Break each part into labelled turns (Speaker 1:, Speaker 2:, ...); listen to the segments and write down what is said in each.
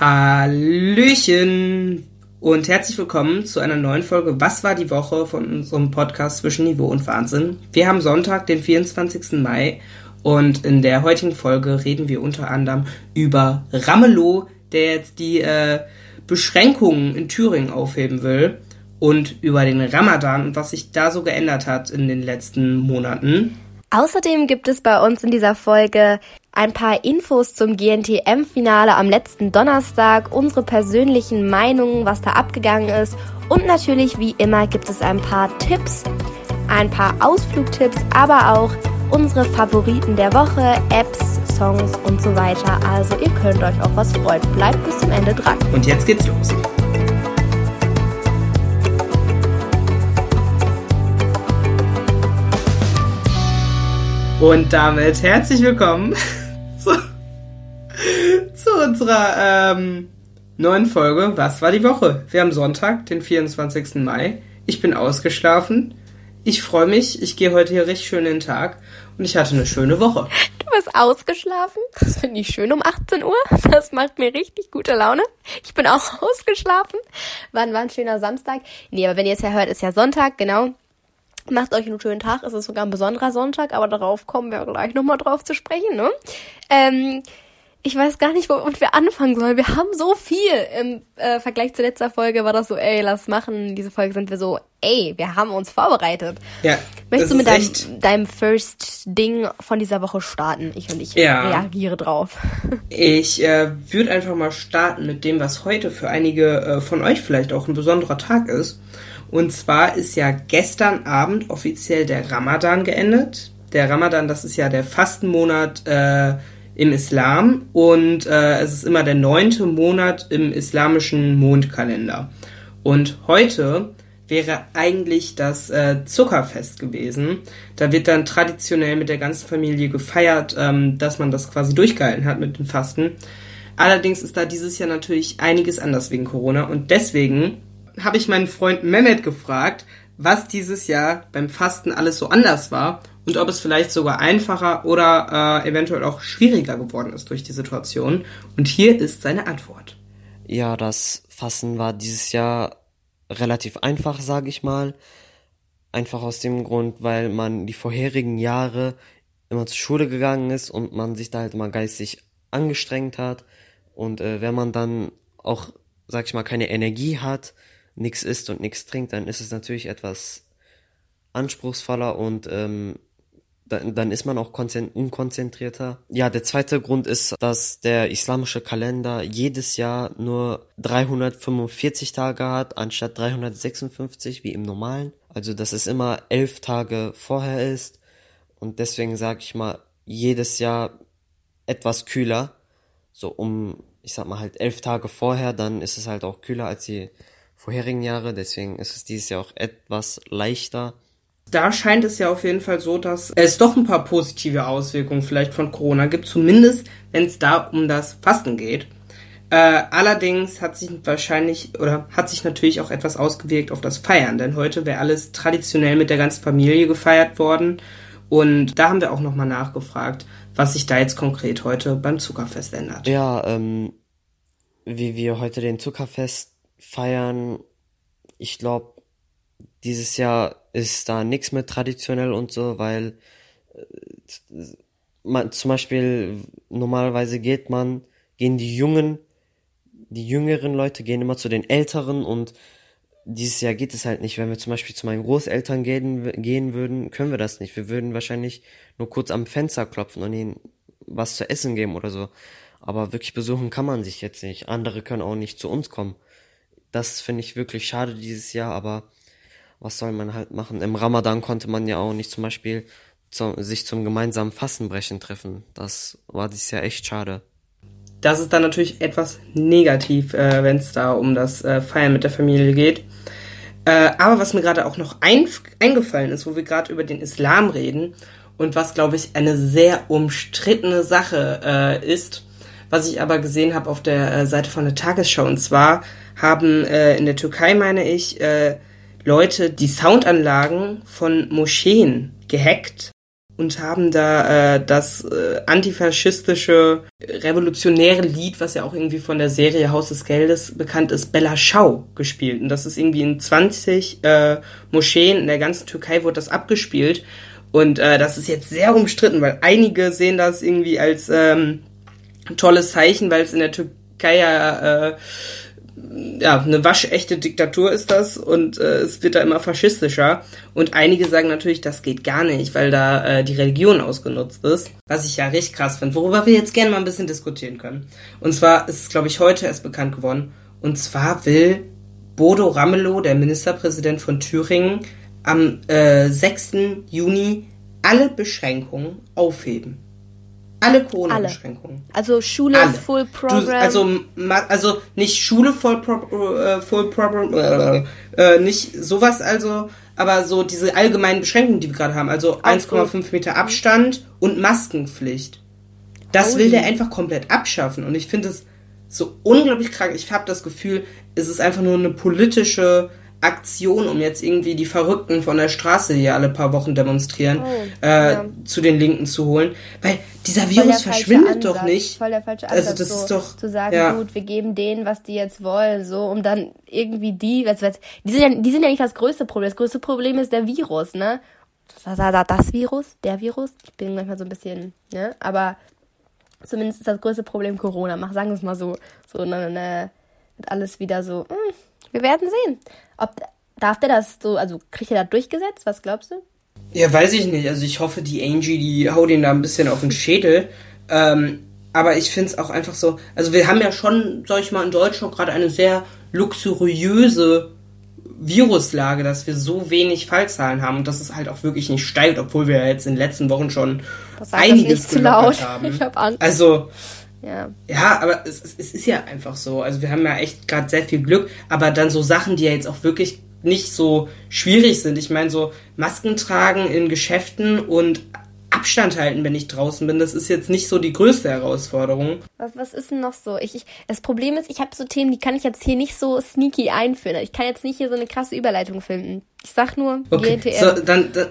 Speaker 1: Hallöchen und herzlich willkommen zu einer neuen Folge Was war die Woche von unserem Podcast zwischen Niveau und Wahnsinn. Wir haben Sonntag, den 24. Mai und in der heutigen Folge reden wir unter anderem über Ramelow, der jetzt die äh, Beschränkungen in Thüringen aufheben will und über den Ramadan und was sich da so geändert hat in den letzten Monaten.
Speaker 2: Außerdem gibt es bei uns in dieser Folge ein paar Infos zum GNTM-Finale am letzten Donnerstag, unsere persönlichen Meinungen, was da abgegangen ist und natürlich wie immer gibt es ein paar Tipps, ein paar Ausflugtipps, aber auch unsere Favoriten der Woche, Apps, Songs und so weiter. Also ihr könnt euch auf was freuen. Bleibt bis zum Ende dran.
Speaker 1: Und jetzt geht's los. Und damit herzlich willkommen unserer ähm, neuen Folge Was war die Woche? Wir haben Sonntag, den 24. Mai. Ich bin ausgeschlafen. Ich freue mich. Ich gehe heute hier richtig schön in den Tag. Und ich hatte eine schöne Woche.
Speaker 2: Du bist ausgeschlafen. Das finde ich schön um 18 Uhr. Das macht mir richtig gute Laune. Ich bin auch ausgeschlafen. Wann war ein schöner Samstag? Nee, aber wenn ihr es ja hört, ist ja Sonntag, genau. Macht euch einen schönen Tag. Es ist sogar ein besonderer Sonntag, aber darauf kommen wir gleich nochmal drauf zu sprechen, ne? Ähm, ich weiß gar nicht, womit wir anfangen sollen. Wir haben so viel. Im äh, Vergleich zur letzter Folge war das so, ey, lass machen. Diese Folge sind wir so, ey, wir haben uns vorbereitet.
Speaker 1: Ja.
Speaker 2: Möchtest du mit deinem, deinem First Ding von dieser Woche starten? Ich und ich
Speaker 1: ja.
Speaker 2: reagiere drauf.
Speaker 1: Ich äh, würde einfach mal starten mit dem, was heute für einige äh, von euch vielleicht auch ein besonderer Tag ist. Und zwar ist ja gestern Abend offiziell der Ramadan geendet. Der Ramadan, das ist ja der Fastenmonat äh, im Islam und äh, es ist immer der neunte Monat im islamischen Mondkalender. Und heute wäre eigentlich das äh, Zuckerfest gewesen. Da wird dann traditionell mit der ganzen Familie gefeiert, ähm, dass man das quasi durchgehalten hat mit dem Fasten. Allerdings ist da dieses Jahr natürlich einiges anders wegen Corona und deswegen habe ich meinen Freund Mehmet gefragt, was dieses Jahr beim Fasten alles so anders war und ob es vielleicht sogar einfacher oder äh, eventuell auch schwieriger geworden ist durch die Situation. Und hier ist seine Antwort.
Speaker 3: Ja, das Fasten war dieses Jahr relativ einfach, sage ich mal. Einfach aus dem Grund, weil man die vorherigen Jahre immer zur Schule gegangen ist und man sich da halt immer geistig angestrengt hat. Und äh, wenn man dann auch, sag ich mal, keine Energie hat, nichts isst und nichts trinkt, dann ist es natürlich etwas anspruchsvoller und ähm, dann, dann ist man auch unkonzentrierter. Ja, der zweite Grund ist, dass der islamische Kalender jedes Jahr nur 345 Tage hat, anstatt 356 wie im normalen. Also, dass es immer elf Tage vorher ist. Und deswegen sage ich mal, jedes Jahr etwas kühler. So um, ich sag mal halt elf Tage vorher, dann ist es halt auch kühler als die vorherigen Jahre. Deswegen ist es dieses Jahr auch etwas leichter.
Speaker 1: Da scheint es ja auf jeden Fall so, dass es doch ein paar positive Auswirkungen vielleicht von Corona gibt, zumindest wenn es da um das Fasten geht. Äh, allerdings hat sich wahrscheinlich oder hat sich natürlich auch etwas ausgewirkt auf das Feiern, denn heute wäre alles traditionell mit der ganzen Familie gefeiert worden. Und da haben wir auch nochmal nachgefragt, was sich da jetzt konkret heute beim Zuckerfest ändert.
Speaker 3: Ja, ähm, wie wir heute den Zuckerfest feiern. Ich glaube, dieses Jahr ist da nichts mehr traditionell und so, weil äh, man, zum Beispiel normalerweise geht man, gehen die Jungen, die jüngeren Leute gehen immer zu den Älteren und dieses Jahr geht es halt nicht. Wenn wir zum Beispiel zu meinen Großeltern gehen, gehen würden, können wir das nicht. Wir würden wahrscheinlich nur kurz am Fenster klopfen und ihnen was zu essen geben oder so. Aber wirklich besuchen kann man sich jetzt nicht. Andere können auch nicht zu uns kommen. Das finde ich wirklich schade dieses Jahr, aber was soll man halt machen? Im Ramadan konnte man ja auch nicht zum Beispiel zu, sich zum gemeinsamen Fastenbrechen treffen. Das war dieses Jahr echt schade.
Speaker 1: Das ist dann natürlich etwas negativ, äh, wenn es da um das äh, Feiern mit der Familie geht. Äh, aber was mir gerade auch noch ein, eingefallen ist, wo wir gerade über den Islam reden und was, glaube ich, eine sehr umstrittene Sache äh, ist, was ich aber gesehen habe auf der äh, Seite von der Tagesschau. Und zwar haben äh, in der Türkei, meine ich, Leute die Soundanlagen von Moscheen gehackt und haben da äh, das äh, antifaschistische revolutionäre Lied, was ja auch irgendwie von der Serie Haus des Geldes bekannt ist, Bella Schau gespielt. Und das ist irgendwie in 20 äh, Moscheen in der ganzen Türkei wurde das abgespielt. Und äh, das ist jetzt sehr umstritten, weil einige sehen das irgendwie als ähm, tolles Zeichen, weil es in der Türkei ja äh, ja, eine waschechte Diktatur ist das und äh, es wird da immer faschistischer. Und einige sagen natürlich, das geht gar nicht, weil da äh, die Religion ausgenutzt ist. Was ich ja richtig krass finde, worüber wir jetzt gerne mal ein bisschen diskutieren können. Und zwar ist es, glaube ich, heute erst bekannt geworden. Und zwar will Bodo Ramelow, der Ministerpräsident von Thüringen, am äh, 6. Juni alle Beschränkungen aufheben. Alle Corona-Beschränkungen.
Speaker 2: Also Schule
Speaker 1: Alle.
Speaker 2: Full
Speaker 1: Du,
Speaker 2: Program.
Speaker 1: also, ma- also nicht Schule voll, pro, äh, voll Program, äh, äh, nicht sowas also, aber so diese allgemeinen Beschränkungen, die wir gerade haben, also 1,5 Meter Abstand und Maskenpflicht. Das will
Speaker 2: Holy.
Speaker 1: der einfach komplett abschaffen und ich finde es so unglaublich krank. Ich habe das Gefühl, es ist einfach nur eine politische Aktion, um jetzt irgendwie die Verrückten von der Straße, die alle paar Wochen demonstrieren,
Speaker 2: Oh,
Speaker 1: äh,
Speaker 2: ja.
Speaker 1: zu den Linken zu holen. Weil dieser Virus verschwindet
Speaker 2: Ansatz,
Speaker 1: doch nicht.
Speaker 2: Voll der falsche
Speaker 1: Also
Speaker 2: Ansatz,
Speaker 1: das
Speaker 2: so,
Speaker 1: ist doch-
Speaker 2: zu sagen,
Speaker 1: ja.
Speaker 2: gut, wir geben denen, was die jetzt wollen, so, um dann irgendwie die, was, was, die sind ja, die sind ja nicht das größte Problem. Das größte Problem ist der Virus, ne? Das, das, das Virus, der Virus. Ich bin manchmal so ein bisschen, ne? Aber zumindest ist das größte Problem Corona. Mach, sagen wir es mal so, so, ne, ne, wird alles wieder so, hm, wir werden sehen. Ob, darf der das so, also kriegt er das durchgesetzt? Was glaubst du?
Speaker 1: Ja, weiß ich nicht. Also ich hoffe, die Angie, die haut ihn da ein bisschen auf den Schädel. Ähm, aber ich finde es auch einfach so. Also wir haben ja schon, sag ich mal, in Deutschland gerade eine sehr luxuriöse Viruslage, dass wir so wenig Fallzahlen haben und dass es halt auch wirklich nicht steigt, obwohl wir ja jetzt in den letzten Wochen schon einiges
Speaker 2: nicht zu laut.
Speaker 1: haben.
Speaker 2: Ich hab Angst.
Speaker 1: Also
Speaker 2: Ja.
Speaker 1: ja, aber es, es ist ja einfach so. Also wir haben ja echt gerade sehr viel Glück, aber dann so Sachen, die ja jetzt auch wirklich nicht so schwierig sind. Ich meine, so Masken tragen in Geschäften und Abstand halten, wenn ich draußen bin, das ist jetzt nicht so die größte Herausforderung.
Speaker 2: Was, was ist denn noch so? Ich, ich, das Problem ist, ich habe so Themen, die kann ich jetzt hier nicht so sneaky einführen. Ich kann jetzt nicht hier so eine krasse Überleitung finden. Ich sag nur
Speaker 1: Okay,
Speaker 2: GNTM.
Speaker 1: so, dann, dann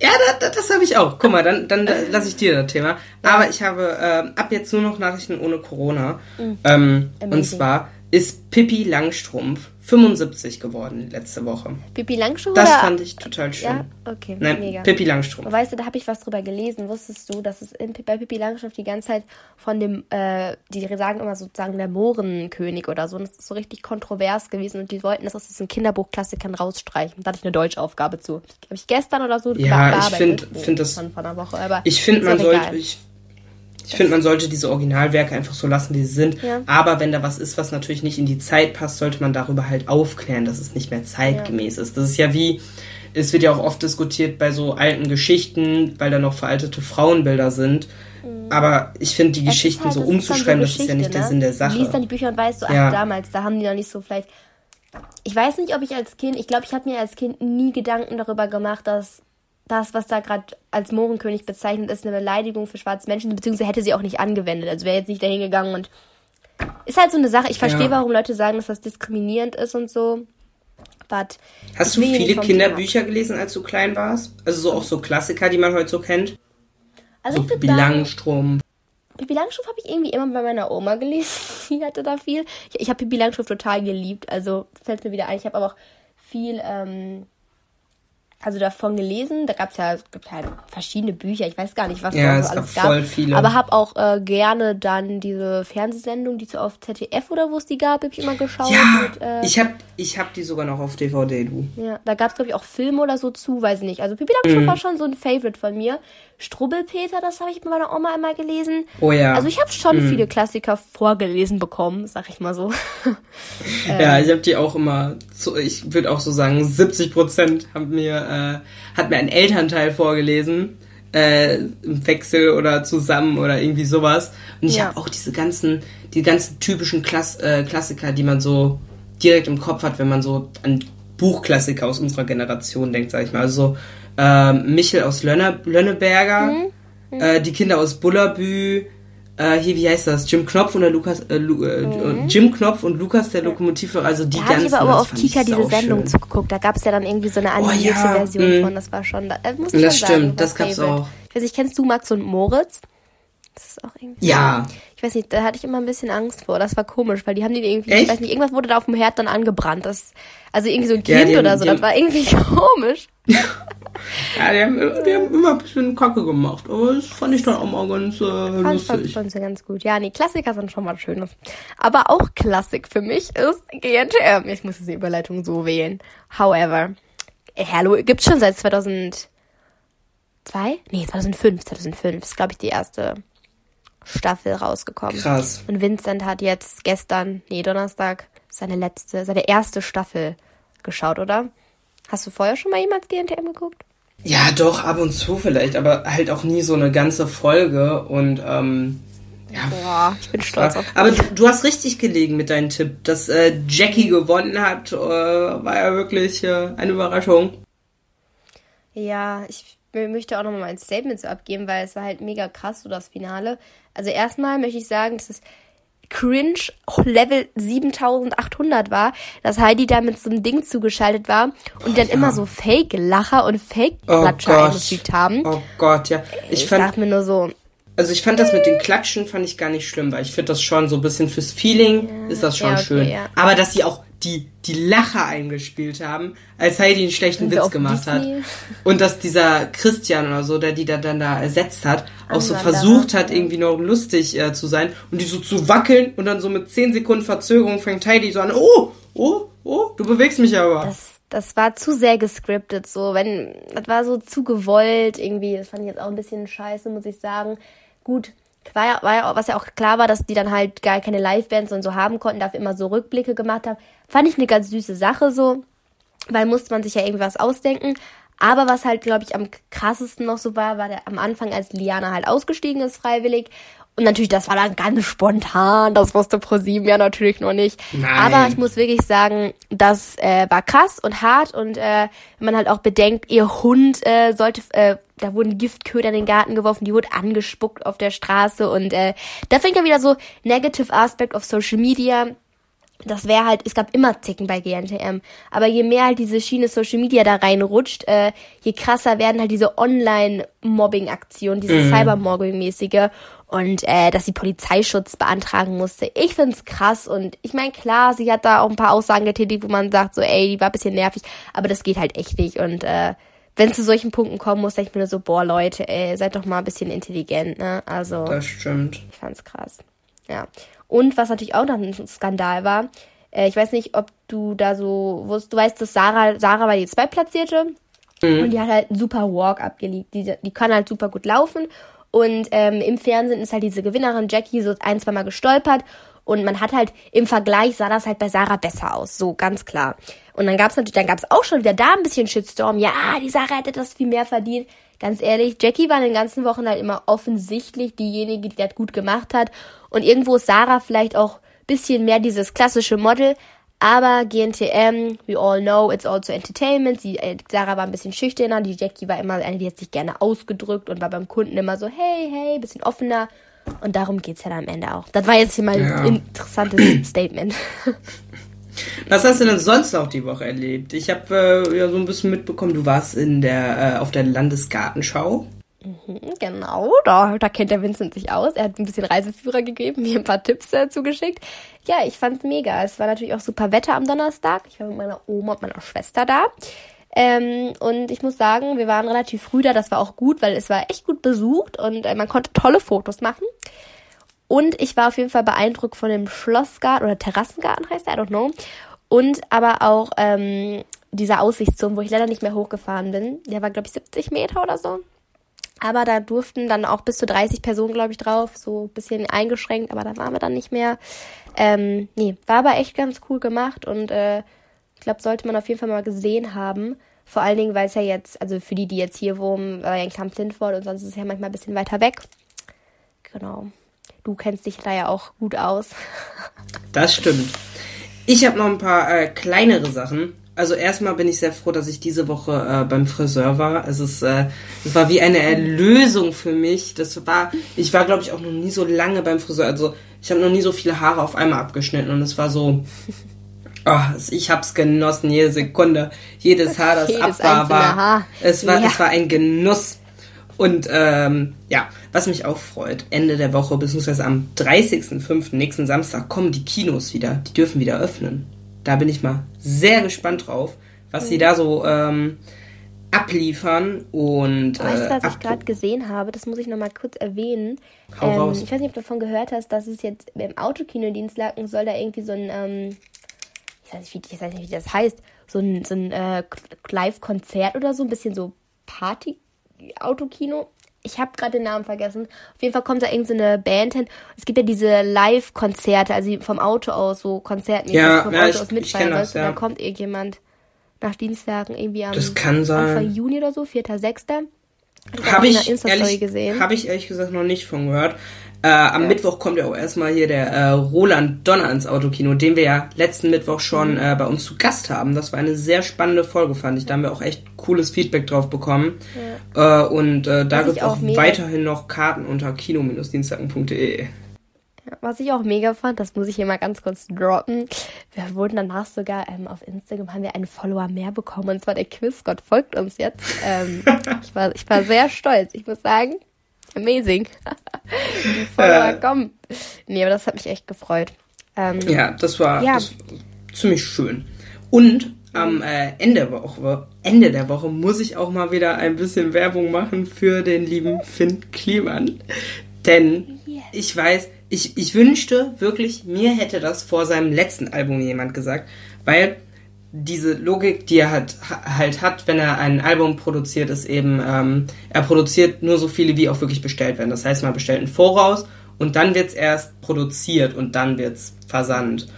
Speaker 1: ja, da, da, das habe ich auch. Guck mal, dann, dann lasse ich dir das Thema. Aber ich habe ähm, ab jetzt nur noch Nachrichten ohne Corona. Ähm, und zwar ist Pippi Langstrumpf 75 geworden letzte Woche.
Speaker 2: Pippi Langstrumpf
Speaker 1: Das
Speaker 2: oder?
Speaker 1: fand ich total schön.
Speaker 2: Ja, okay,
Speaker 1: Nein,
Speaker 2: mega.
Speaker 1: Pippi Langstrumpf.
Speaker 2: Weißt du, da habe ich was drüber gelesen. Wusstest du, dass es in, bei Pippi Langstrumpf die ganze Zeit von dem, äh, die sagen immer sozusagen der Mohrenkönig oder so. Und das ist so richtig kontrovers gewesen und die wollten das aus diesen Kinderbuchklassikern rausstreichen. Da hatte ich eine Deutschaufgabe zu. Habe ich gestern oder so
Speaker 1: Ja, ich
Speaker 2: bearbeitet.
Speaker 1: find- find das-
Speaker 2: Von, von einer Woche. Aber
Speaker 1: Ich finde, man sollte, ich, ich finde, man sollte diese Originalwerke einfach so lassen, wie sie sind.
Speaker 2: Ja.
Speaker 1: Aber wenn da was ist, was natürlich nicht in die Zeit passt, sollte man darüber halt aufklären, dass es nicht mehr zeitgemäß ist. Das ist ja wie, es wird ja auch oft diskutiert bei so alten Geschichten, weil da noch veraltete Frauenbilder sind. Aber ich finde, die
Speaker 2: Mhm. Es
Speaker 1: Geschichten
Speaker 2: halt-
Speaker 1: so umzuschreiben, das ist ja nicht der
Speaker 2: ne?
Speaker 1: Sinn der
Speaker 2: Du liest dann
Speaker 1: Sache.
Speaker 2: die Bücher und weißt so, ach,
Speaker 1: Ja.
Speaker 2: damals, da haben die noch nicht so vielleicht. Ich weiß nicht, ob ich als Kind, ich glaube, ich habe mir als Kind nie Gedanken darüber gemacht, dass das, was da gerade als Mohrenkönig bezeichnet ist, eine Beleidigung für schwarze Menschen, beziehungsweise hätte sie auch nicht angewendet. Also wäre jetzt nicht dahin gegangen und. Ist halt so eine Sache. Ich verstehe,
Speaker 1: Ja.
Speaker 2: warum Leute sagen, dass das diskriminierend ist und so. But
Speaker 1: Hast du viele Kinderbücher gelesen, als du klein warst? Also so auch so Klassiker, die man heute so kennt?
Speaker 2: Thema. Also
Speaker 1: So
Speaker 2: ich
Speaker 1: Pippi
Speaker 2: sagen,
Speaker 1: Langstrumpf.
Speaker 2: Habe ich irgendwie immer bei meiner Oma gelesen. Die hatte da viel. Ich, ich habe Pippi Langstrumpf total geliebt. Also fällt mir wieder ein. Ich habe aber auch viel ähm, also davon gelesen. Da gab's ja, es gibt halt verschiedene Bücher. Ich weiß gar nicht, was
Speaker 1: Ja,
Speaker 2: da
Speaker 1: es
Speaker 2: so alles
Speaker 1: gab
Speaker 2: gab.
Speaker 1: voll viele.
Speaker 2: Aber habe auch äh, gerne dann diese Fernsehsendung, die so auf ZDF oder wo es die gab, habe ich immer geschaut.
Speaker 1: Ja,
Speaker 2: mit, äh,
Speaker 1: ich hab, ich hab die sogar noch auf DVD, du.
Speaker 2: ja, da gab es, glaube ich, auch Filme oder so zu, weiß ich nicht. Also Pippi
Speaker 1: Mhm.
Speaker 2: Langstrumpf war schon so ein Favorite von mir. Strubbelpeter, das habe ich bei meiner Oma einmal gelesen.
Speaker 1: Oh ja.
Speaker 2: Also ich habe schon
Speaker 1: Mhm.
Speaker 2: viele Klassiker vorgelesen bekommen, sag ich mal so.
Speaker 1: Ja, ich habe die auch immer, so, ich würde auch so sagen, 70 Prozent haben mir, äh, hat mir ein Elternteil vorgelesen, äh, im Wechsel oder zusammen oder irgendwie sowas. Und ich
Speaker 2: Ja.
Speaker 1: habe auch diese ganzen, die ganzen typischen Klass, äh, Klassiker, die man so direkt im Kopf hat, wenn man so an Buchklassiker aus unserer Generation denkt, sag ich mal. Also so, ähm, Michel aus Lönne, Lönneberger,
Speaker 2: Mhm.
Speaker 1: äh, die Kinder aus Bullabü, äh, hier, wie heißt das? Jim Knopf und der Lukas, äh, Lu, äh, Jim Knopf und Lukas der Lokomotivführer, also die
Speaker 2: Mhm. Da habe
Speaker 1: ganzen.
Speaker 2: ich aber auch
Speaker 1: das
Speaker 2: auf
Speaker 1: ich
Speaker 2: Kika diese. Sendung zugeguckt. Da gab es ja dann irgendwie so eine animierte
Speaker 1: ja,
Speaker 2: Version
Speaker 1: mm.
Speaker 2: von. Das war schon, da, äh, muss ich
Speaker 1: Das
Speaker 2: schon sagen,
Speaker 1: stimmt,
Speaker 2: war
Speaker 1: das gab's
Speaker 2: Favorite.
Speaker 1: auch.
Speaker 2: weiß nicht, kennst du Max und Moritz? Das ist auch irgendwie.
Speaker 1: Ja.
Speaker 2: Ich weiß nicht, da hatte ich immer ein bisschen Angst vor. Das war komisch, weil die haben die irgendwie, Echt? ich weiß nicht, irgendwas wurde da auf dem Herd dann angebrannt. Das, also irgendwie so ein Kind ja, oder so. Das war irgendwie komisch.
Speaker 1: ja, die haben, die haben immer ein bisschen Kacke gemacht. Aber das fand ich dann auch mal ganz äh, lustig.
Speaker 2: Fand ich ganz gut. Ja, nee, Klassiker sind schon mal Schönes. Aber auch Klassik für mich ist GNTM. Ich muss diese Überleitung so wählen. However, Hello gibt's schon seit 2002? Nee, 2005. 2005 ist, glaube ich, die erste Staffel rausgekommen.
Speaker 1: Krass.
Speaker 2: Und Vincent hat jetzt gestern, nee, Donnerstag, seine letzte, seine erste Staffel geschaut, oder? Hast du vorher schon mal jemals GNTM geguckt?
Speaker 1: Ja, doch, ab und zu vielleicht, aber halt auch nie so eine ganze Folge und ähm, ja.
Speaker 2: Boah, ich bin stolz auf
Speaker 1: dich. Aber du, du, hast richtig gelegen mit deinem Tipp. Dass äh, Jackie gewonnen hat, äh, war ja wirklich äh, eine Überraschung.
Speaker 2: Ja, ich möchte auch nochmal mein Statement so abgeben, weil es war halt mega krass, so das Finale. Also erstmal möchte ich sagen, dass es cringe Level 7800 war, dass Heidi da mit so einem Ding zugeschaltet war und oh, dann ja. immer so Fake-Lacher und Fake-Klatscher oh eingefügt haben.
Speaker 1: Oh Gott, ja.
Speaker 2: Ich, ich fand, dachte mir nur so,
Speaker 1: also ich fand das mit den Klatschen fand ich gar nicht schlimm, weil ich finde das schon so ein bisschen fürs Feeling ja, ist das schon ja, okay, schön. Aber dass sie auch die, die Lacher eingespielt haben, als Heidi einen schlechten Witz gemacht Disney? hat. Und dass dieser Christian oder so, der die da dann da ersetzt hat, auch so versucht hat, irgendwie noch lustig äh, zu sein und die so zu wackeln und dann so mit 10 Sekunden Verzögerung fängt Heidi so an, oh, oh, oh, du bewegst mich aber.
Speaker 2: Das das war zu sehr gescriptet, so, wenn, das war so zu gewollt, irgendwie, das fand ich jetzt auch ein bisschen scheiße, muss ich sagen gut, war ja, war ja, was ja auch klar war, dass die dann halt gar keine Live-Bands und so haben konnten, dafür immer so Rückblicke gemacht haben. Fand ich eine ganz süße Sache so, weil musste man sich ja irgendwas ausdenken. Aber was halt, glaube ich, am krassesten noch so war, war der am Anfang, als Liana halt ausgestiegen ist freiwillig und natürlich, das war dann ganz spontan, das wusste ProSieben ja natürlich noch nicht. Nein. Aber ich muss wirklich sagen, das äh, war krass und hart und äh, wenn man halt auch bedenkt, ihr Hund äh, sollte, äh, da wurden Giftköder in den Garten geworfen, die wurde angespuckt auf der Straße und äh, da fängt ja wieder so Negative Aspect of Social Media das wäre halt, es gab immer Zicken bei GNTM. Aber je mehr halt diese Schiene Social Media da reinrutscht, äh, je krasser werden halt diese Online-Mobbing-Aktionen, diese mhm. Cybermobbing-mäßige und äh, dass sie Polizeischutz beantragen musste. Ich find's krass und ich meine, klar, sie hat da auch ein paar Aussagen getätigt, wo man sagt, so, ey, die war ein bisschen nervig, aber das geht halt echt nicht. Und äh, wenn es zu solchen Punkten kommen muss, denke ich mir so, boah, Leute, ey, seid doch mal ein bisschen intelligent, ne? Also.
Speaker 1: Das stimmt.
Speaker 2: Ich fand's krass. Ja. Und was natürlich auch noch ein Skandal war, äh, ich weiß nicht, ob du da so wusst, du weißt, dass Sarah, Sarah war die Zweitplatzierte mhm. und die hat halt einen super Walk abgelegt. Die, die kann halt super gut laufen. Und ähm, im Fernsehen ist halt diese Gewinnerin Jackie so ein, zwei Mal gestolpert und man hat halt im Vergleich sah das halt bei Sarah besser aus, so ganz klar. Und dann gab's natürlich, dann gab's auch schon wieder da ein bisschen Shitstorm. Ja, die Sarah hätte das viel mehr verdient. Ganz ehrlich, Jackie war in den ganzen Wochen halt immer offensichtlich diejenige, die das gut gemacht hat. Und irgendwo ist Sarah vielleicht auch bisschen mehr dieses klassische Model. Aber GNTM, we all know, it's also entertainment. Sie, äh, Sarah war ein bisschen schüchterner, die Jackie war immer eine, die hat sich gerne ausgedrückt und war beim Kunden immer so, hey, hey, bisschen offener. Und darum geht's ja dann am Ende auch. Das war jetzt hier mal ja. ein interessantes Statement.
Speaker 1: Was hast du denn sonst noch die Woche erlebt? Ich habe äh, ja so ein bisschen mitbekommen, du warst in der äh, auf der Landesgartenschau.
Speaker 2: Mhm, genau, da, da kennt der Vincent sich aus. Er hat ein bisschen Reiseführer gegeben, mir ein paar Tipps äh, zugeschickt. Ja, ich fand's mega. Es war natürlich auch super Wetter am Donnerstag. Ich war mit meiner Oma und meiner Schwester da. Ähm, und ich muss sagen, wir waren relativ früh da. Das war auch gut, weil es war echt gut besucht und äh, man konnte tolle Fotos machen. Und ich war auf jeden Fall beeindruckt von dem Schlossgarten oder Terrassengarten heißt der, I don't know. Und aber auch ähm, dieser Aussichtsturm, wo ich leider nicht mehr hochgefahren bin. Der war, glaube ich, 70 Meter oder so. Aber da durften dann auch bis zu 30 Personen, glaube ich, drauf. So ein bisschen eingeschränkt, aber da waren wir dann nicht mehr. Ähm, nee, war aber echt ganz cool gemacht und äh, glaube, sollte man auf jeden Fall mal gesehen haben. Vor allen Dingen, weil es ja jetzt, also für die, die jetzt hier wohnen, war ja in Camp Lindford und sonst ist es ja manchmal ein bisschen weiter weg. Genau. Du kennst dich da ja auch gut aus.
Speaker 1: Das stimmt. Ich habe noch ein paar äh, kleinere Sachen. Also erstmal bin ich sehr froh, dass ich diese Woche äh, beim Friseur war. Es ist, äh, es war wie eine Erlösung für mich. Das war, ich war glaube ich auch noch nie so lange beim Friseur. Also ich habe noch nie so viele Haare auf einmal abgeschnitten und es war so, oh, ich habe es genossen jede Sekunde, jedes Haar, das
Speaker 2: jedes
Speaker 1: ab war,
Speaker 2: Haar.
Speaker 1: es war, ja. es war ein Genuss. Und ähm, ja, was mich auch freut, Ende der Woche, beziehungsweise am 30.05. nächsten Samstag kommen die Kinos wieder. Die dürfen wieder öffnen. Da bin ich mal sehr gespannt drauf, was sie da so ähm, abliefern und.
Speaker 2: Weißt du,
Speaker 1: äh,
Speaker 2: was ich gerade gesehen habe? Das muss ich nochmal kurz erwähnen.
Speaker 1: Hau
Speaker 2: ähm,
Speaker 1: raus.
Speaker 2: Ich weiß nicht, ob du davon gehört hast, dass es jetzt im Autokino Dienstlaken soll da irgendwie so ein, ähm, ich, weiß nicht, wie, ich weiß nicht, wie das heißt, so ein, so ein äh, Live-Konzert oder so, ein bisschen so Party-Autokino. Ich habe gerade den Namen vergessen. Auf jeden Fall kommt da irgendeine Band hin. Es gibt ja diese Live-Konzerte, also vom Auto aus, so konzertmäßig
Speaker 1: Ja,
Speaker 2: vom
Speaker 1: ja,
Speaker 2: Auto
Speaker 1: ich-
Speaker 2: aus mitfeiern
Speaker 1: das.
Speaker 2: Und
Speaker 1: ja.
Speaker 2: da kommt irgendjemand nach Dienstlaken irgendwie am. Anfang Juni oder so, 4.6.
Speaker 1: Habe ich, hab ich ehrlich gesagt noch nicht von gehört. Äh, am Mittwoch kommt ja auch erstmal hier der äh, Roland Donner ins Autokino, den wir ja letzten Mittwoch
Speaker 2: Mhm.
Speaker 1: schon äh, bei uns zu Gast haben. Das war eine sehr spannende Folge, fand ich. Da haben wir auch echt cooles Feedback drauf bekommen. Äh, und äh, da gibt es auch
Speaker 2: auch
Speaker 1: weiterhin noch Karten unter kino-dienstagen.de.
Speaker 2: Was ich auch mega fand, das muss ich hier mal ganz kurz droppen. Wir wurden danach sogar ähm, auf Instagram, haben wir einen Follower mehr bekommen. Und zwar der Quizgott folgt uns jetzt. Ähm, ich, war, ich war sehr stolz. Ich muss sagen, amazing. Die Follower
Speaker 1: Äh.
Speaker 2: kommen. Nee, aber das hat mich echt gefreut. Ähm,
Speaker 1: Ja, das war,
Speaker 2: Ja.
Speaker 1: Das war ziemlich schön. Und am äh, Ende, der Woche, Ende der Woche muss ich auch mal wieder ein bisschen Werbung machen für den lieben Finn Kliman. Denn ich weiß, ich, ich wünschte wirklich, mir hätte das vor seinem letzten Album jemand gesagt, weil diese Logik, die er halt, ha- halt hat, wenn er ein Album produziert, ist eben, ähm, er produziert nur so viele, wie auch wirklich bestellt werden. Das heißt, man bestellt einen Voraus und dann wird's erst produziert und dann wird's versandt.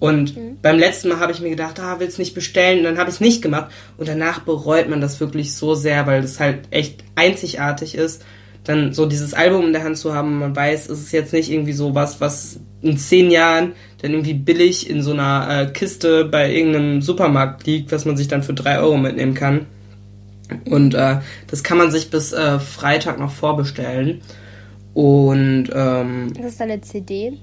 Speaker 1: Und beim letzten Mal habe ich mir gedacht, ah, will's nicht bestellen, und dann habe ich es nicht gemacht. Und danach bereut man das wirklich so sehr, weil es halt echt einzigartig ist, dann so dieses Album in der Hand zu haben. Man weiß, es ist jetzt nicht irgendwie so was, was in zehn Jahren dann irgendwie billig in so einer äh, Kiste bei irgendeinem Supermarkt liegt, was man sich dann für drei Euro mitnehmen kann. Und äh, das kann man sich bis äh, Freitag noch vorbestellen. Und ähm,
Speaker 2: Das ist eine CD.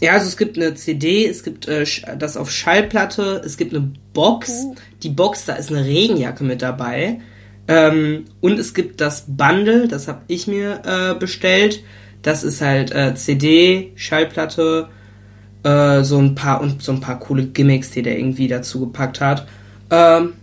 Speaker 1: ja, also es gibt eine CD, es gibt äh, das auf Schallplatte, es gibt eine Box. Die Box, da ist eine Regenjacke mit dabei. Ähm, und es gibt das Bundle, das habe ich mir äh, bestellt. Das ist halt äh, CD, Schallplatte, äh, so ein paar und so ein paar coole Gimmicks, die der irgendwie dazu gepackt hat. Ähm,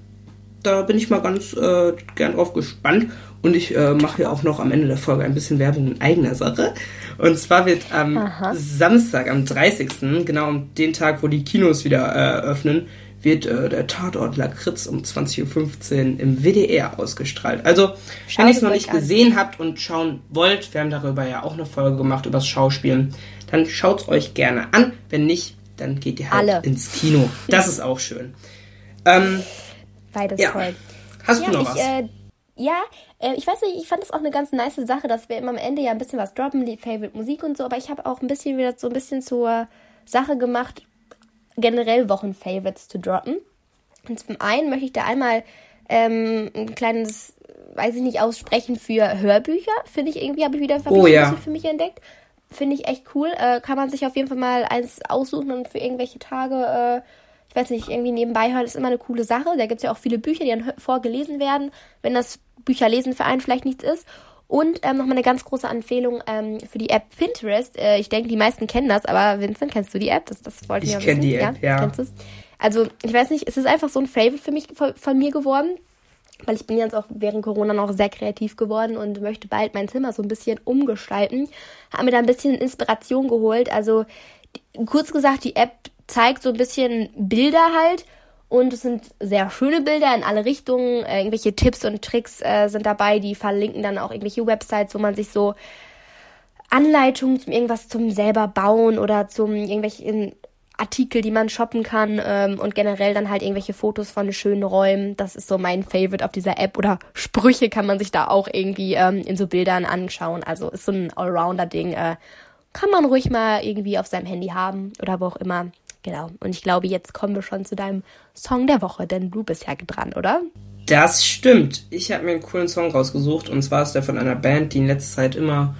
Speaker 1: da bin ich mal ganz äh, gern drauf gespannt. Und ich äh, mache hier auch noch am Ende der Folge ein bisschen Werbung in eigener Sache. Und zwar wird am
Speaker 2: Aha.
Speaker 1: Samstag, am 30., genau um den Tag, wo die Kinos wieder äh, öffnen, wird äh, der Tatort Lakritz um 20.15 Uhr im WDR ausgestrahlt. Also,
Speaker 2: Schaut
Speaker 1: wenn ihr es noch nicht
Speaker 2: an.
Speaker 1: gesehen habt und schauen wollt, wir haben darüber ja auch eine Folge gemacht, übers Schauspielen, dann schaut es euch gerne an. Wenn nicht, dann geht ihr halt
Speaker 2: Alle.
Speaker 1: ins Kino. Das ist auch schön. Ähm,
Speaker 2: Beides
Speaker 1: ja.
Speaker 2: toll.
Speaker 1: Hast
Speaker 2: Ja,
Speaker 1: du noch
Speaker 2: ich,
Speaker 1: was?
Speaker 2: äh, ja, äh, ich weiß nicht, ich fand es auch eine ganz nice Sache, dass wir immer am Ende ja ein bisschen was droppen, die Favorite Musik und so, aber ich habe auch ein bisschen wieder so ein bisschen zur Sache gemacht, generell Wochen-Favorites zu droppen. Und zum einen möchte ich da einmal ähm, ein kleines, weiß ich nicht, aussprechen für Hörbücher. Finde ich irgendwie, habe ich wieder hab
Speaker 1: Oh
Speaker 2: ich
Speaker 1: ja.
Speaker 2: ein bisschen für mich entdeckt. Finde ich echt cool. Äh, kann man sich auf jeden Fall mal eins aussuchen und für irgendwelche Tage, äh, ich weiß nicht, irgendwie nebenbei hören, ist immer eine coole Sache. Da gibt es ja auch viele Bücher, die dann vorgelesen werden, wenn das Bücherlesen für einen vielleicht nichts ist. Und ähm, nochmal eine ganz große Empfehlung ähm, für die App Pinterest. Äh, ich denke, die meisten kennen das, aber Vincent, kennst du die App? Das, das wollten
Speaker 1: Ich
Speaker 2: wir
Speaker 1: kenn
Speaker 2: wissen.
Speaker 1: die App, ja.
Speaker 2: Kennst du's? Also, ich weiß nicht, es ist einfach so ein Favorite für mich von, von mir geworden weil ich bin jetzt auch während Corona noch sehr kreativ geworden und möchte bald mein Zimmer so ein bisschen umgestalten. Habe mir da ein bisschen Inspiration geholt. Also die, kurz gesagt, die App zeigt so ein bisschen Bilder halt und es sind sehr schöne Bilder in alle Richtungen. Äh, irgendwelche Tipps und Tricks äh, sind dabei, die verlinken dann auch irgendwelche Websites, wo man sich so Anleitungen zum irgendwas zum selber bauen oder zum irgendwelchen Artikel, die man shoppen kann ähm, und generell dann halt irgendwelche Fotos von schönen Räumen. Das ist so mein Favorite auf dieser App oder Sprüche kann man sich da auch irgendwie ähm, in so Bildern anschauen. Also ist so ein Allrounder-Ding. Äh, kann man ruhig mal irgendwie auf seinem Handy haben oder wo auch immer. Genau. Und ich glaube, jetzt kommen wir schon zu deinem Song der Woche, denn du bist ja dran, oder?
Speaker 1: Das stimmt. Ich habe mir einen coolen Song rausgesucht und zwar ist der von einer Band, die in letzter Zeit immer,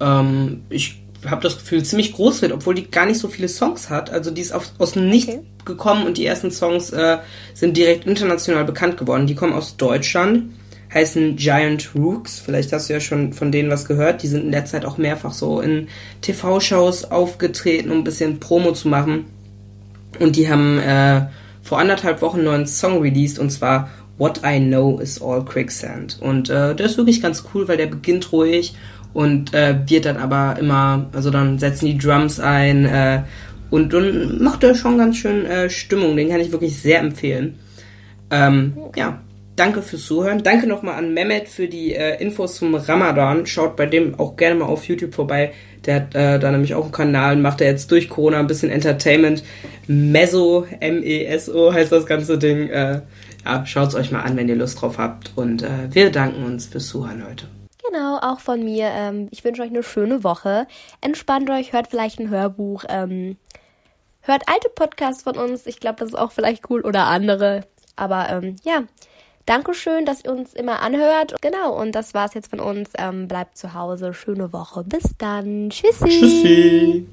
Speaker 1: ähm, ich habe das Gefühl, ziemlich groß wird, obwohl die gar nicht so viele Songs hat. Also die ist auf, aus dem Nichts
Speaker 2: Okay.
Speaker 1: gekommen und die ersten Songs äh, sind direkt international bekannt geworden. Die kommen aus Deutschland. heißen Giant Rooks. Vielleicht hast du ja schon von denen was gehört. Die sind in der Zeit auch mehrfach so in TV-Shows aufgetreten, um ein bisschen Promo zu machen. Und die haben äh, vor anderthalb Wochen einen neuen Song released und zwar What I Know is All Quicksand. Und äh, der ist wirklich ganz cool, weil der beginnt ruhig und äh, wird dann aber immer, also dann setzen die Drums ein äh, und dann macht er schon ganz schön äh, Stimmung. Den kann ich wirklich sehr empfehlen. Ähm, ja, danke fürs Zuhören. Danke nochmal an Mehmet für die äh, Infos zum Ramadan. Schaut bei dem auch gerne mal auf YouTube vorbei. Der hat äh, da nämlich auch einen Kanal, macht er jetzt durch Corona ein bisschen Entertainment. Meso, M-E-S-O heißt das ganze Ding. Äh, ja, schaut's euch mal an, wenn ihr Lust drauf habt. Und äh, wir danken uns fürs Zuhören heute.
Speaker 2: Genau, auch von mir. Ähm, ich wünsche euch eine schöne Woche. Entspannt euch, hört vielleicht ein Hörbuch. Ähm, hört alte Podcasts von uns. Ich glaube, das ist auch vielleicht cool. Oder andere. Aber ähm, ja, Dankeschön, dass ihr uns immer anhört. Genau, und das war's jetzt von uns. Ähm, bleibt zu Hause. Schöne Woche. Bis dann. Tschüssi.
Speaker 1: Tschüssi.